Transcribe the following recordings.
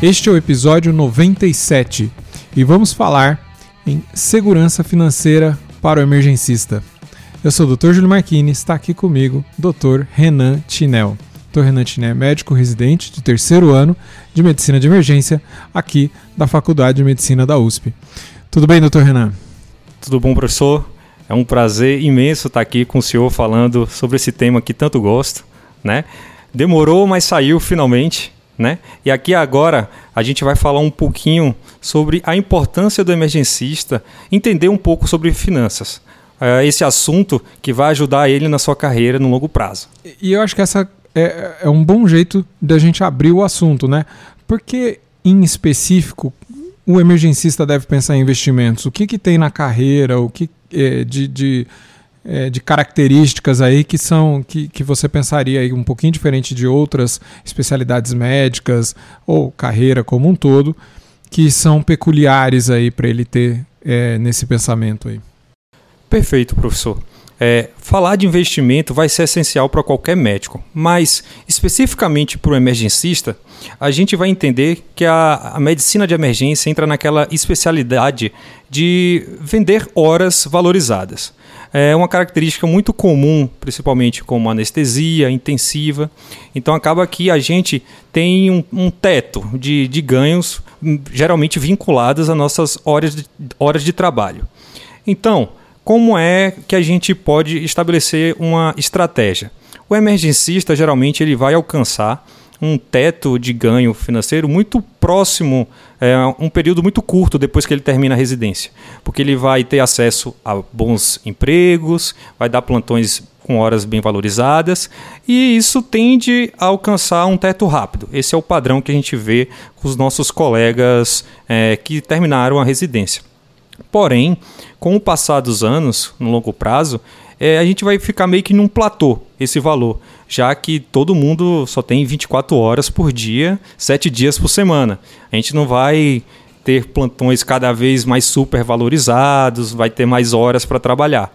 Este é o episódio 97 e vamos falar em segurança financeira para o emergencista. Eu sou o Dr. Júlio Marquini, está aqui comigo Dr. Renan Tinel. Dr. Renan Tinel é médico residente de terceiro ano de Medicina de Emergência aqui da Faculdade de Medicina da USP. Tudo bem, Dr. Renan? Tudo bom, professor? É um prazer imenso estar aqui com o senhor falando sobre esse tema que tanto gosto, né? Demorou, mas saiu finalmente. Né? E aqui agora a gente vai falar um pouquinho sobre a importância do emergencista entender um pouco sobre finanças. É esse assunto que vai ajudar ele na sua carreira no longo prazo. E eu acho que essa é, é um bom jeito da gente abrir o assunto, né? Porque, em específico, o emergencista deve pensar em investimentos. O que, que tem na carreira, o que é, de, de é, de características aí que são que, que você pensaria aí um pouquinho diferente de outras especialidades médicas ou carreira como um todo que são peculiares aí para ele ter é, nesse pensamento aí. Perfeito, professor. É, falar de investimento vai ser essencial para qualquer médico, mas especificamente para o emergencista, a gente vai entender que a, a, medicina de emergência entra naquela especialidade de vender horas valorizadas. É uma característica muito comum, principalmente como anestesia intensiva. Então acaba que a gente tem um, um teto de, de ganhos, geralmente vinculadas às nossas horas de, horas de trabalho. Então, como é que a gente pode estabelecer uma estratégia? O emergencista geralmente ele vai alcançar um teto de ganho financeiro muito próximo, é, um período muito curto depois que ele termina a residência, porque ele vai ter acesso a bons empregos, vai dar plantões com horas bem valorizadas e isso tende a alcançar um teto rápido. Esse é o padrão que a gente vê com os nossos colegas é, que terminaram a residência. Porém, com o passar dos anos, no longo prazo, é, a gente vai ficar meio que num platô esse valor, já que todo mundo só tem 24 horas por dia, 7 dias por semana. A gente não vai ter plantões cada vez mais super valorizados, vai ter mais horas para trabalhar.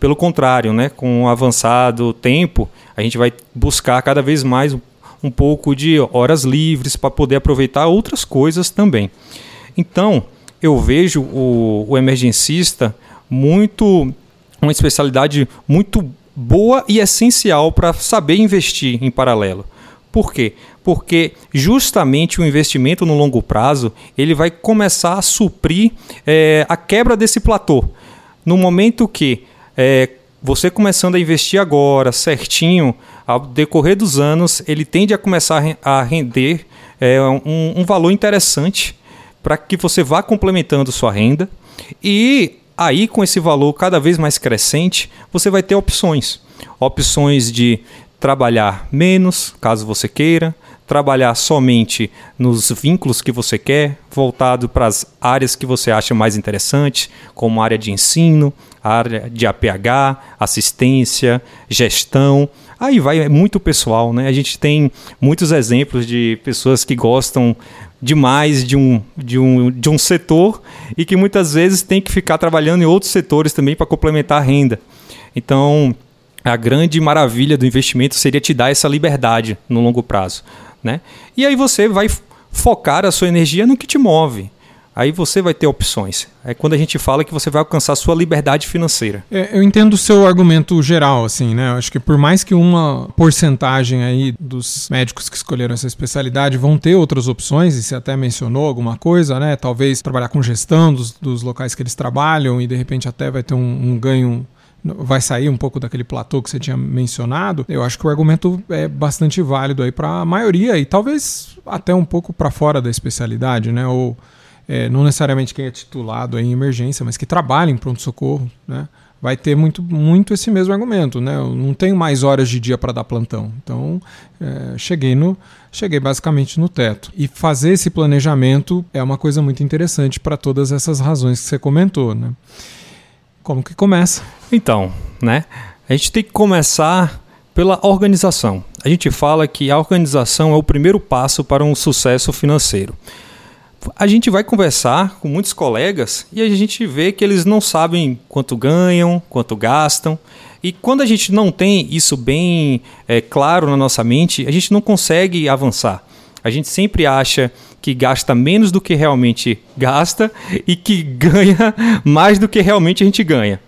Pelo contrário, né, com o avançado tempo, a gente vai buscar cada vez mais um pouco de horas livres para poder aproveitar outras coisas também. Então, eu vejo o, o emergencista muito uma especialidade muito boa e essencial para saber investir em paralelo. Por quê? Porque justamente o investimento no longo prazo ele vai começar a suprir é, a quebra desse platô. No momento que é, você começando a investir agora, certinho, ao decorrer dos anos, ele tende a começar a render é, um, um valor interessante para que você vá complementando sua renda e aí com esse valor cada vez mais crescente, você vai ter opções. Opções de trabalhar menos, caso você queira, trabalhar somente nos vínculos que você quer, voltado para as áreas que você acha mais interessantes, como área de ensino, área de APH, assistência, gestão. Aí vai é muito pessoal, né? A gente tem muitos exemplos de pessoas que gostam demais de um, de, um, de um setor e que muitas vezes tem que ficar trabalhando em outros setores também para complementar a renda. Então, a grande maravilha do investimento seria te dar essa liberdade no longo prazo. Né? E aí você vai focar a sua energia no que te move aí você vai ter opções. É quando a gente fala que você vai alcançar sua liberdade financeira. É, eu entendo o seu argumento geral, assim, né? Eu acho que por mais que uma porcentagem aí dos médicos que escolheram essa especialidade vão ter outras opções, e você até mencionou alguma coisa, né? Talvez trabalhar com gestão dos, dos locais que eles trabalham e de repente até vai ter um, um ganho vai sair um pouco daquele platô que você tinha mencionado, eu acho que o argumento é bastante válido aí para a maioria e talvez até um pouco para fora da especialidade, né? Ou é, não necessariamente quem é titulado em emergência, mas que trabalha em pronto-socorro, né? vai ter muito, muito esse mesmo argumento, né? Eu não tenho mais horas de dia para dar plantão. Então, é, cheguei no cheguei basicamente no teto. E fazer esse planejamento é uma coisa muito interessante para todas essas razões que você comentou, né? Como que começa? Então, né? A gente tem que começar pela organização. A gente fala que a organização é o primeiro passo para um sucesso financeiro. A gente vai conversar com muitos colegas e a gente vê que eles não sabem quanto ganham, quanto gastam. E quando a gente não tem isso bem é, claro na nossa mente, a gente não consegue avançar. A gente sempre acha que gasta menos do que realmente gasta e que ganha mais do que realmente a gente ganha.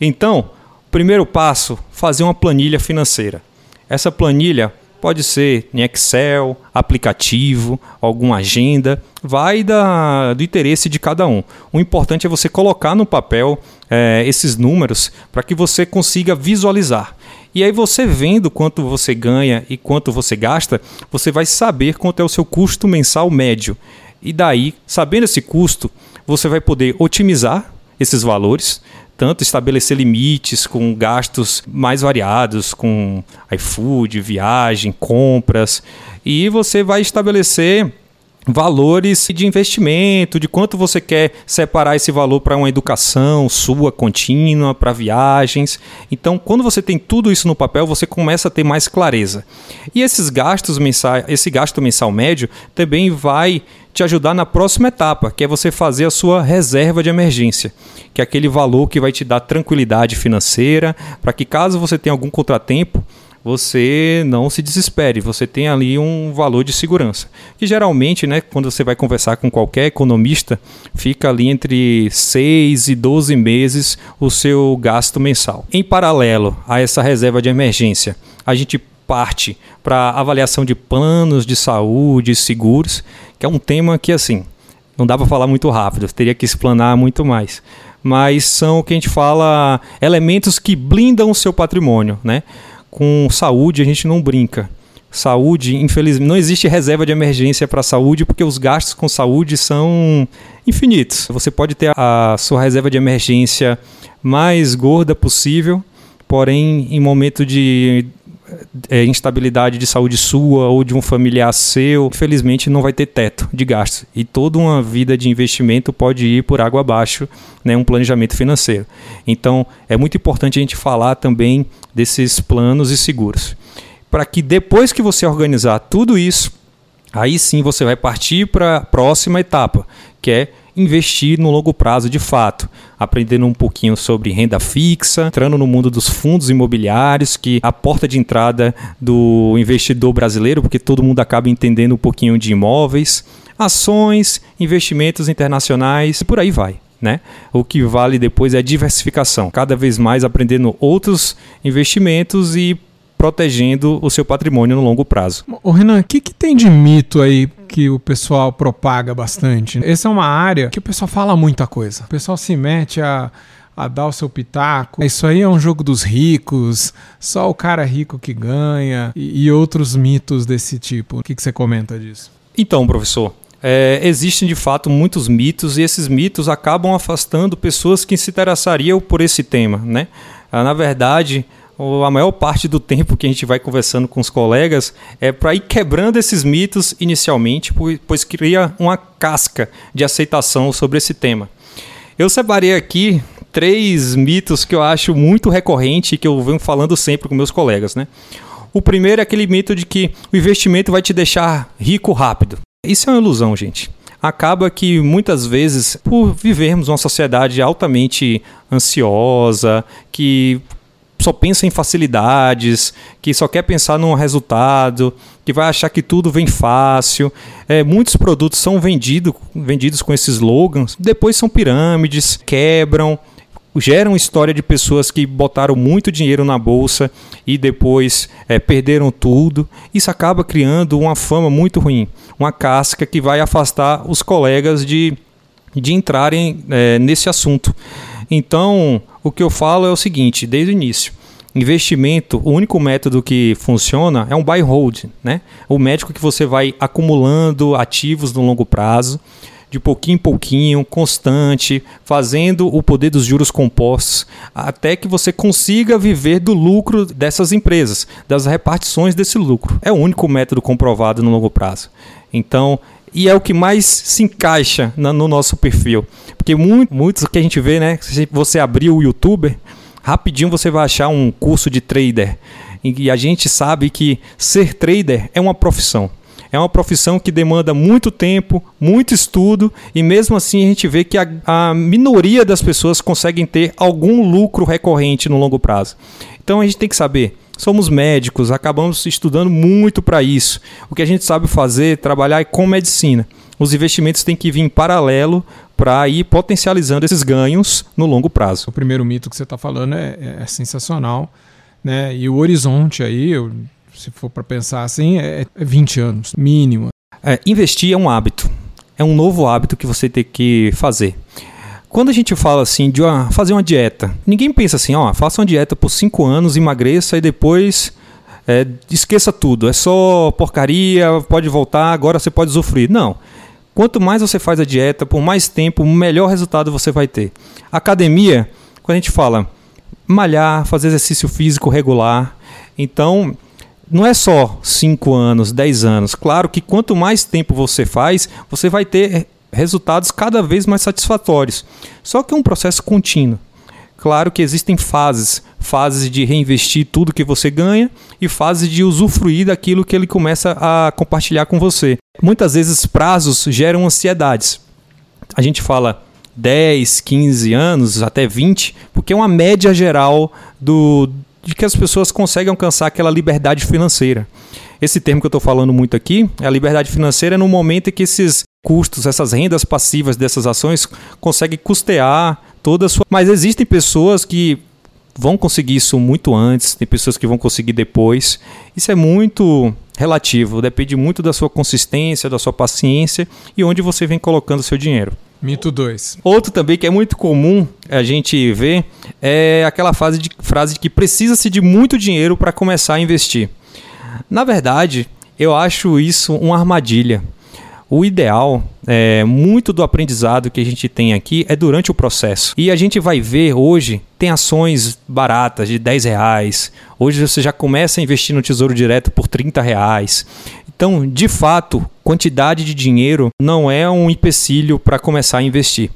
Então, primeiro passo, fazer uma planilha financeira. Essa planilha pode ser em Excel, aplicativo, alguma agenda, vai da, do interesse de cada um. O importante é você colocar no papel é, esses números para que você consiga visualizar. E aí você vendo quanto você ganha e quanto você gasta, você vai saber quanto é o seu custo mensal médio. E daí, sabendo esse custo, você vai poder otimizar esses valores, tanto estabelecer limites com gastos mais variados, com iFood, viagem, compras, e você vai estabelecer valores de investimento, de quanto você quer separar esse valor para uma educação sua contínua, para viagens. Então, quando você tem tudo isso no papel, você começa a ter mais clareza. E esses gastos mensais, esse gasto mensal médio também vai te ajudar na próxima etapa, que é você fazer a sua reserva de emergência, que é aquele valor que vai te dar tranquilidade financeira, para que caso você tenha algum contratempo, você não se desespere, você tem ali um valor de segurança. Que geralmente, né, quando você vai conversar com qualquer economista, fica ali entre 6 e 12 meses o seu gasto mensal. Em paralelo a essa reserva de emergência, a gente parte para avaliação de planos de saúde seguros, que é um tema que assim, não dá para falar muito rápido, teria que explanar muito mais. Mas são o que a gente fala elementos que blindam o seu patrimônio, né? com saúde a gente não brinca. Saúde, infelizmente, não existe reserva de emergência para saúde porque os gastos com saúde são infinitos. Você pode ter a sua reserva de emergência mais gorda possível, porém, em momento de é, instabilidade de saúde sua ou de um familiar seu, infelizmente não vai ter teto de gastos. E toda uma vida de investimento pode ir por água abaixo, né, um planejamento financeiro. Então, é muito importante a gente falar também desses planos e seguros. Para que depois que você organizar tudo isso, aí sim você vai partir para a próxima etapa, que é investir no longo prazo de fato, aprendendo um pouquinho sobre renda fixa, entrando no mundo dos fundos imobiliários, que a porta de entrada do investidor brasileiro, porque todo mundo acaba entendendo um pouquinho de imóveis, ações, investimentos internacionais e por aí vai. Né? O que vale depois é a diversificação, cada vez mais aprendendo outros investimentos e protegendo o seu patrimônio no longo prazo. O Renan, o que, que tem de mito aí que o pessoal propaga bastante? Essa é uma área que o pessoal fala muita coisa. O pessoal se mete a a dar o seu pitaco. Isso aí é um jogo dos ricos, só o cara rico que ganha e, e outros mitos desse tipo. O que, que você comenta disso? Então, professor, é, existem de fato muitos mitos e esses mitos acabam afastando pessoas que se interessariam por esse tema, né? Ah, na verdade, a maior parte do tempo que a gente vai conversando com os colegas é para ir quebrando esses mitos inicialmente, pois cria uma casca de aceitação sobre esse tema. Eu separei aqui três mitos que eu acho muito recorrente e que eu venho falando sempre com meus colegas, né? O primeiro é aquele mito de que o investimento vai te deixar rico rápido. Isso é uma ilusão, gente acaba que muitas vezes, por vivermos uma sociedade altamente ansiosa, que só pensa em facilidades, que só quer pensar no resultado, que vai achar que tudo vem fácil. É, muitos produtos são vendido, vendidos com esses slogans, depois são pirâmides, quebram, geram história de pessoas que botaram muito dinheiro na bolsa e depois é, perderam tudo. Isso acaba criando uma fama muito ruim, uma casca que vai afastar os colegas de, de entrarem é, nesse assunto. Então, o que eu falo é o seguinte, desde o início. Investimento, o único método que funciona é um buy hold, né? O médico que você vai acumulando ativos no longo prazo. de pouquinho em pouquinho, constante, fazendo o poder dos juros compostos, até que você consiga viver do lucro dessas empresas, das repartições desse lucro. É o único método comprovado no longo prazo. Então, e é o que mais se encaixa no nosso perfil. Porque muito, muitos que a gente vê, né? Se você abrir o YouTube, rapidinho você vai achar um curso de trader. E a gente sabe que ser trader é uma profissão. É uma profissão que demanda muito tempo, muito estudo, e mesmo assim a gente vê que a, a minoria das pessoas conseguem ter algum lucro recorrente no longo prazo. Então a gente tem que saber somos médicos, acabamos estudando muito para isso. O que a gente sabe fazer é trabalhar com medicina. Os investimentos têm que vir em paralelo para ir potencializando esses ganhos no longo prazo. O primeiro mito que você está falando é, é, sensacional. Né? E o horizonte aí, eu, se for para pensar assim, é, é 20 anos, mínimo. É, investir é um hábito. É um novo hábito que você tem que fazer. Quando a gente fala assim de uma, fazer uma dieta, ninguém pensa assim, ó, faça uma dieta por 5 anos, emagreça e depois é, esqueça tudo. É só porcaria, pode voltar, agora você pode usufruir. Não. Quanto mais você faz a dieta, por mais tempo, melhor resultado você vai ter. Academia, quando a gente fala malhar, fazer exercício físico regular, então não é só 5 anos, 10 anos. Claro que quanto mais tempo você faz, você vai ter resultados cada vez mais satisfatórios. Só que é um processo contínuo. Claro que existem fases, fases de reinvestir tudo que você ganha e fases de usufruir daquilo que ele começa a compartilhar com você. Muitas vezes prazos geram ansiedades. A gente fala 10, 15 anos, até 20, porque é uma média geral do de que as pessoas conseguem alcançar aquela liberdade financeira. Esse termo que eu estou falando muito aqui, a liberdade financeira é no momento em que esses custos, essas rendas passivas dessas ações conseguem custear toda a sua. Mas existem pessoas que vão conseguir isso muito antes, tem pessoas que vão conseguir depois. Isso é muito relativo, depende muito da sua consistência, da sua paciência e onde você vem colocando seu dinheiro. Mito 2. Outro também que é muito comum a gente ver é aquela fase de, frase de que precisa-se de muito dinheiro para começar a investir. Na verdade, eu acho isso uma armadilha. O ideal, é, muito do aprendizado que a gente tem aqui é durante o processo. E a gente vai ver hoje, tem ações baratas de 10 reais. Hoje você já começa a investir no Tesouro Direto por 30 reais. Então, de fato, quantidade de dinheiro não é um empecilho para começar a investir.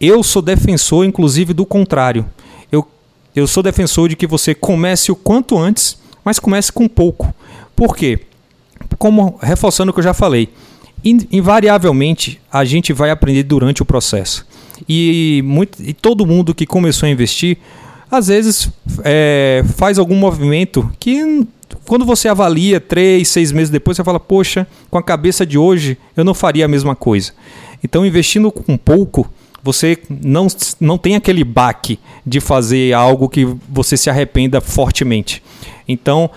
Eu sou defensor, inclusive, do contrário. Eu, eu sou defensor de que você comece o quanto antes, mas comece com pouco. Por quê? Como reforçando o que eu já falei, invariavelmente a gente vai aprender durante o processo. E, muito, e todo mundo que começou a investir, às vezes é, faz algum movimento que quando você avalia três, seis meses depois, você fala, poxa, com a cabeça de hoje eu não faria a mesma coisa. Então, investindo com pouco, você não, não tem aquele baque de fazer algo que você se arrependa fortemente. Então,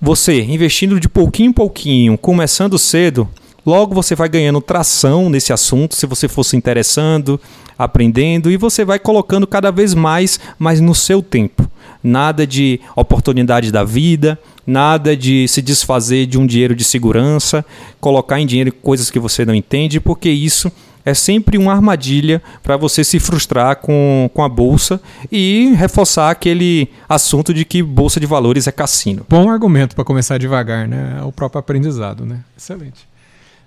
você investindo de pouquinho em pouquinho, começando cedo, logo você vai ganhando tração nesse assunto, se você for se interessando, aprendendo, e você vai colocando cada vez mais, mas no seu tempo. Nada de oportunidade da vida, nada de se desfazer de um dinheiro de segurança, colocar em dinheiro coisas que você não entende, porque isso é sempre uma armadilha para você se frustrar com, com a bolsa e reforçar aquele assunto de que bolsa de valores é cassino. Bom argumento para começar devagar, né? É o próprio aprendizado, né? Excelente.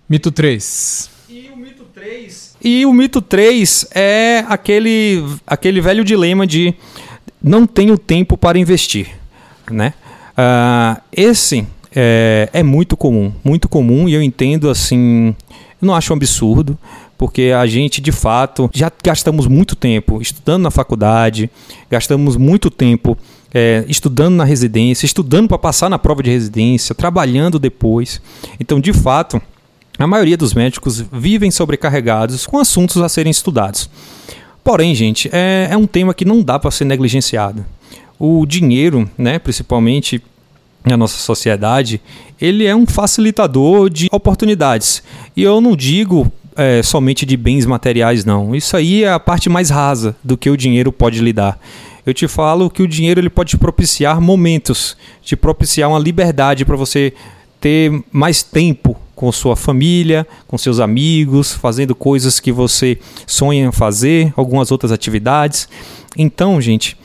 Mito 3. E o mito 3. E o mito 3 é aquele, aquele velho dilema de não tenho tempo para investir, né? Uh, esse é, é muito comum, muito comum e eu entendo assim, eu não acho um absurdo, porque a gente de fato já gastamos muito tempo estudando na faculdade, gastamos muito tempo é, estudando na residência, estudando para passar na prova de residência, trabalhando depois. Então, de fato, a maioria dos médicos vivem sobrecarregados com assuntos a serem estudados. Porém, gente, é, é um tema que não dá para ser negligenciado. O dinheiro, né, principalmente na nossa sociedade, ele é um facilitador de oportunidades. E eu não digo é, somente de bens materiais, não. Isso aí é a parte mais rasa do que o dinheiro pode lhe dar. Eu te falo que o dinheiro ele pode propiciar momentos, te propiciar uma liberdade para você ter mais tempo com sua família, com seus amigos, fazendo coisas que você sonha fazer, algumas outras atividades. Então, gente,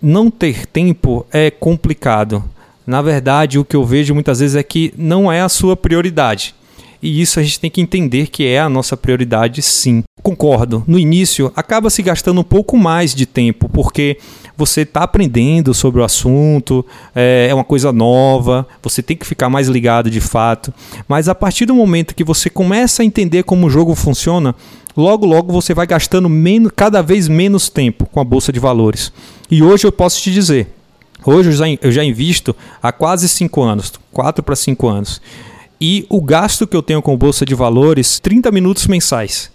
não ter tempo é complicado. Na verdade, o que eu vejo muitas vezes é que não é a sua prioridade. E isso a gente tem que entender que é a nossa prioridade, sim. Concordo. No início, acaba se gastando um pouco mais de tempo, porque você está aprendendo sobre o assunto, é, é uma coisa nova, você tem que ficar mais ligado de fato. Mas a partir do momento que você começa a entender como o jogo funciona, logo logo você vai gastando menos, cada vez menos tempo com a bolsa de valores. E hoje eu posso te dizer, hoje eu já, eu já invisto há quase 5 anos, 4 para 5 anos. E o gasto que eu tenho com bolsa de valores, 30 minutos mensais.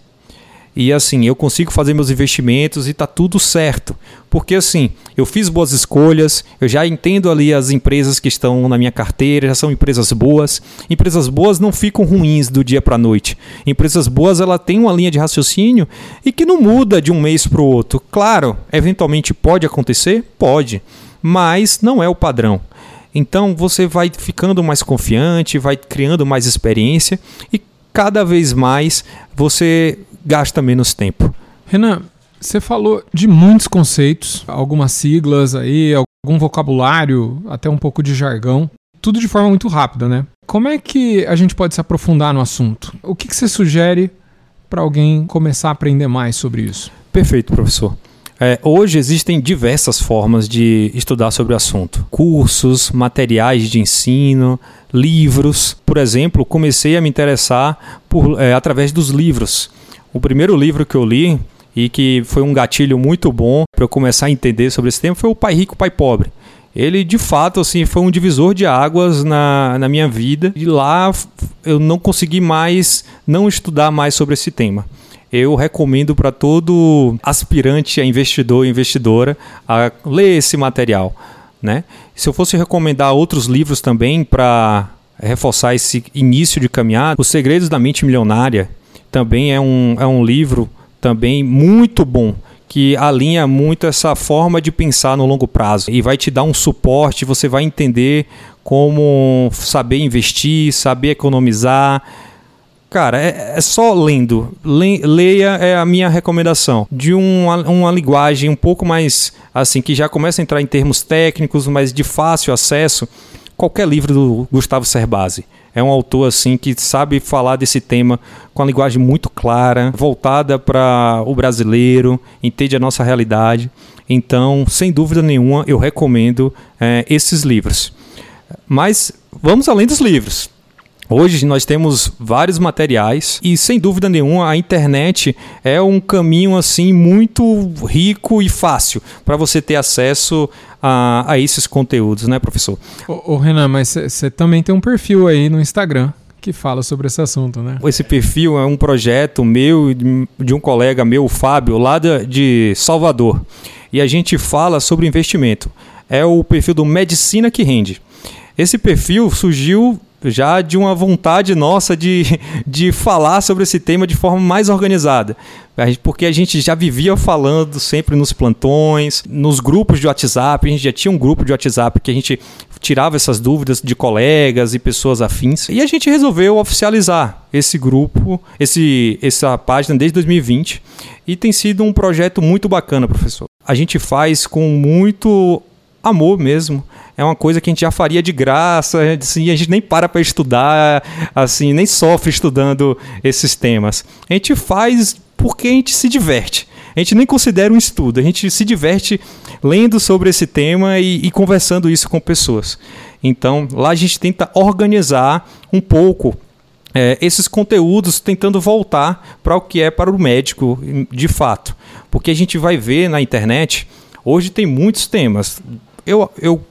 E assim, eu consigo fazer meus investimentos e tá tudo certo. Porque assim, eu fiz boas escolhas, eu já entendo ali as empresas que estão na minha carteira, já são empresas boas. Empresas boas não ficam ruins do dia para noite. Empresas boas, ela tem uma linha de raciocínio e que não muda de um mês para o outro. Claro, eventualmente pode acontecer, pode, mas não é o padrão. Então você vai ficando mais confiante, vai criando mais experiência e cada vez mais você gasta menos tempo. Renan, você falou de muitos conceitos, algumas siglas aí, algum vocabulário, até um pouco de jargão, tudo de forma muito rápida, né? Como é que a gente pode se aprofundar no assunto? O que, que você sugere para alguém começar a aprender mais sobre isso? Perfeito, professor. É, hoje existem diversas formas de estudar sobre o assunto: cursos, materiais de ensino, livros. Por exemplo, comecei a me interessar por, é, através dos livros. O primeiro livro que eu li e que foi um gatilho muito bom para eu começar a entender sobre esse tema foi o Pai Rico, Pai Pobre. Ele, de fato, assim, foi um divisor de águas na, na minha vida. E lá eu não consegui mais não estudar mais sobre esse tema. Eu recomendo para todo aspirante a investidor e investidora a ler esse material. Né? Se eu fosse recomendar outros livros também para reforçar esse início de caminhada, Os Segredos da Mente Milionária, também é um, é um livro também muito bom que alinha muito essa forma de pensar no longo prazo e vai te dar um suporte, você vai entender como saber investir, saber economizar. Cara, é, é só lendo. Le, leia é a minha recomendação. De uma, uma linguagem um pouco mais assim, que já começa a entrar em termos técnicos, mas de fácil acesso, qualquer livro do Gustavo Cerbasi. É um autor assim que sabe falar desse tema com a linguagem muito clara, voltada para o brasileiro, entende a nossa realidade. Então, sem dúvida nenhuma, eu recomendo é, esses livros. Mas vamos além dos livros. Hoje nós temos vários materiais e sem dúvida nenhuma a internet é um caminho assim muito rico e fácil para você ter acesso a, a, esses conteúdos, né, professor? Ô, ô Renan, mas você também tem um perfil aí no Instagram que fala sobre esse assunto, né? Esse perfil é um projeto meu de um colega meu, o Fábio, lá de Salvador. E a gente fala sobre investimento. É o perfil do Medicina que Rende. Esse perfil surgiu já de uma vontade nossa de, de falar sobre esse tema de forma mais organizada. Porque a gente já vivia falando sempre nos plantões, nos grupos de WhatsApp, a gente já tinha um grupo de WhatsApp que a gente tirava essas dúvidas de colegas e pessoas afins. E a gente resolveu oficializar esse grupo, esse, essa página desde 2020 e tem sido um projeto muito bacana, professor. A gente faz com muito amor mesmo é uma coisa que a gente já faria de graça, assim, a gente nem para para estudar, assim, nem sofre estudando esses temas. A gente faz porque a gente se diverte. A gente nem considera um estudo, a gente se diverte lendo sobre esse tema e, e conversando isso com pessoas. Então, lá a gente tenta organizar um pouco é, esses conteúdos tentando voltar para o que é para o médico de fato. Porque a gente vai ver na internet, hoje tem muitos temas. Eu, eu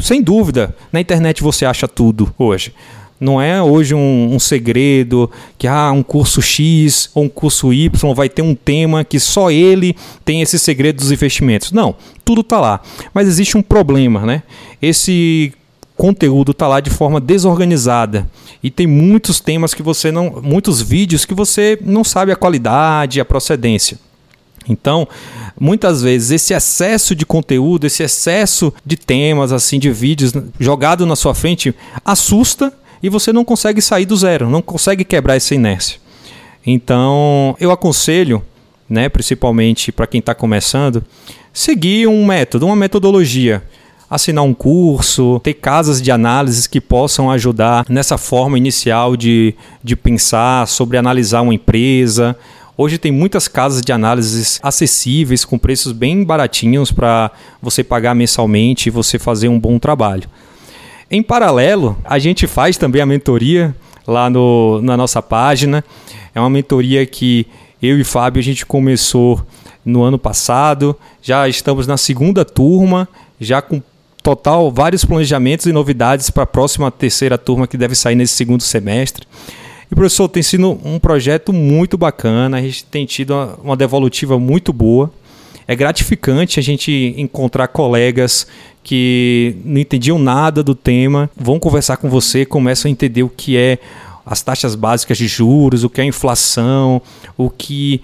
sem dúvida, na internet você acha tudo hoje. Não é hoje um, um, segredo que ah, um curso X ou um curso Y vai ter um tema que só ele tem esse segredo dos investimentos. Não, tudo está lá. Mas existe um problema, né? Esse conteúdo está lá de forma desorganizada e tem muitos temas que você não, muitos vídeos que você não sabe a qualidade, a procedência. Então, muitas vezes esse excesso de conteúdo, esse excesso de temas assim, de vídeos jogado na sua frente assusta e você não consegue sair do zero, não consegue quebrar essa inércia. Então, eu aconselho, né, principalmente para quem está começando, seguir um método, uma metodologia assinar um curso, ter casas de análises que possam ajudar nessa forma inicial de, de pensar sobre analisar uma empresa. Hoje tem muitas casas de análises acessíveis, com preços bem baratinhos para você pagar mensalmente e você fazer um bom trabalho. Em paralelo, a gente faz também a mentoria lá no, na nossa página. É uma mentoria que eu e Fábio a gente começou no ano passado. Já estamos na segunda turma, já com total vários planejamentos e novidades para a próxima terceira turma que deve sair nesse segundo semestre. E professor, tem sido um projeto muito bacana, a gente tem tido uma, uma devolutiva muito boa. É gratificante a gente encontrar colegas que não entendiam nada do tema, vão conversar com você, começam a entender o que é as taxas básicas de juros, o que é inflação, o que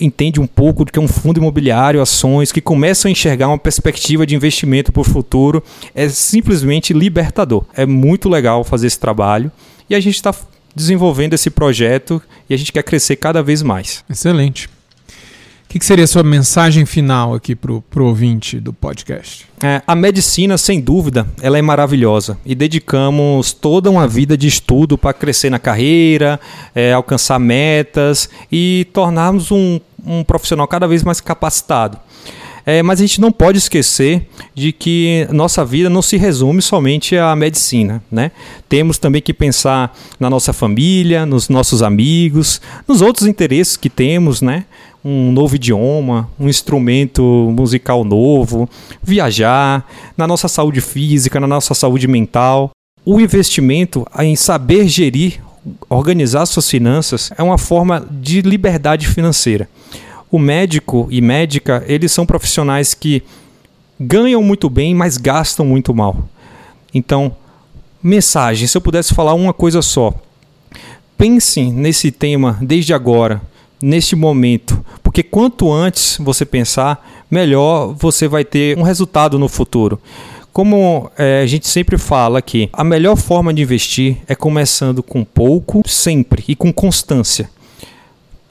entende um pouco do que é um fundo imobiliário, ações, que começam a enxergar uma perspectiva de investimento para o futuro, é simplesmente libertador. É muito legal fazer esse trabalho e a gente está desenvolvendo esse projeto e a gente quer crescer cada vez mais. Excelente. O que, que, seria a sua mensagem final aqui para o ouvinte do podcast? É, a medicina, sem dúvida, ela é maravilhosa e dedicamos toda uma vida de estudo para crescer na carreira, é, alcançar metas e tornarmos um, um profissional cada vez mais capacitado. É, mas a gente não pode esquecer de que nossa vida não se resume somente à medicina. Né? Temos também que pensar na nossa família, nos nossos amigos, nos outros interesses que temos, né? um novo idioma, um instrumento musical novo, viajar, na nossa saúde física, na nossa saúde mental. O investimento em saber gerir, organizar suas finanças é uma forma de liberdade financeira. O médico e médica, eles são profissionais que ganham muito bem, mas gastam muito mal. Então, mensagem, se eu pudesse falar uma coisa só. Pense nesse tema desde agora neste momento, porque quanto antes você pensar, melhor você vai ter um resultado no futuro. Como é, a gente sempre fala aqui, a melhor forma de investir é começando com pouco, sempre e com constância.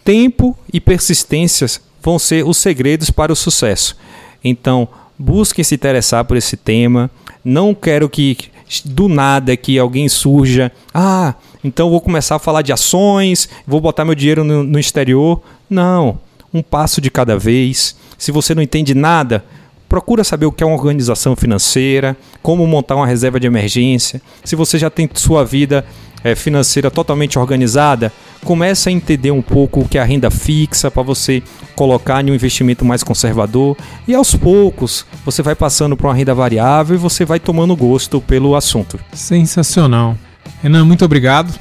Tempo e persistências vão ser os segredos para o sucesso. Então, busquem se interessar por esse tema. Não quero que do nada que alguém surja, ah, então vou começar a falar de ações, vou botar meu dinheiro no, no exterior. Não, um passo de cada vez. Se você não entende nada, procura saber o que é uma organização financeira, como montar uma reserva de emergência. Se você já tem sua vida é, financeira totalmente organizada, comece a entender um pouco o que é a renda fixa para você colocar em um investimento mais conservador e aos poucos você vai passando para uma renda variável e você vai tomando gosto pelo assunto. Sensacional. Renan, muito obrigado.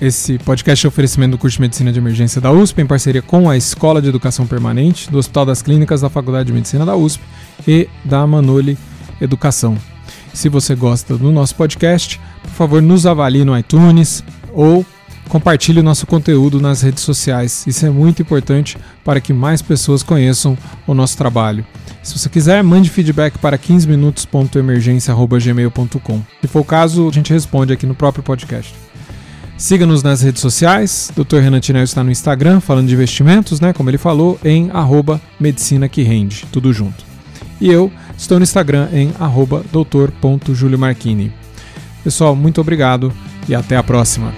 Esse podcast é oferecimento do curso de Medicina de Emergência da USP, em parceria com a Escola de Educação Permanente, do Hospital das Clínicas da Faculdade de Medicina da USP e da Manoli Educação. Se você gosta do nosso podcast, por favor, nos avalie no iTunes ou compartilhe o nosso conteúdo nas redes sociais. Isso é muito importante para que mais pessoas conheçam o nosso trabalho. Se você quiser, mande feedback para 15minutos.emergência.gmail.com. Se for o caso, a gente responde aqui no próprio podcast. Siga-nos nas redes sociais. Dr. Renan Tinel está no Instagram falando de investimentos, né? Como ele falou, em arroba medicina que rende, tudo junto. E eu estou no Instagram em doutor.juliomarchini. Pessoal, muito obrigado e até a próxima.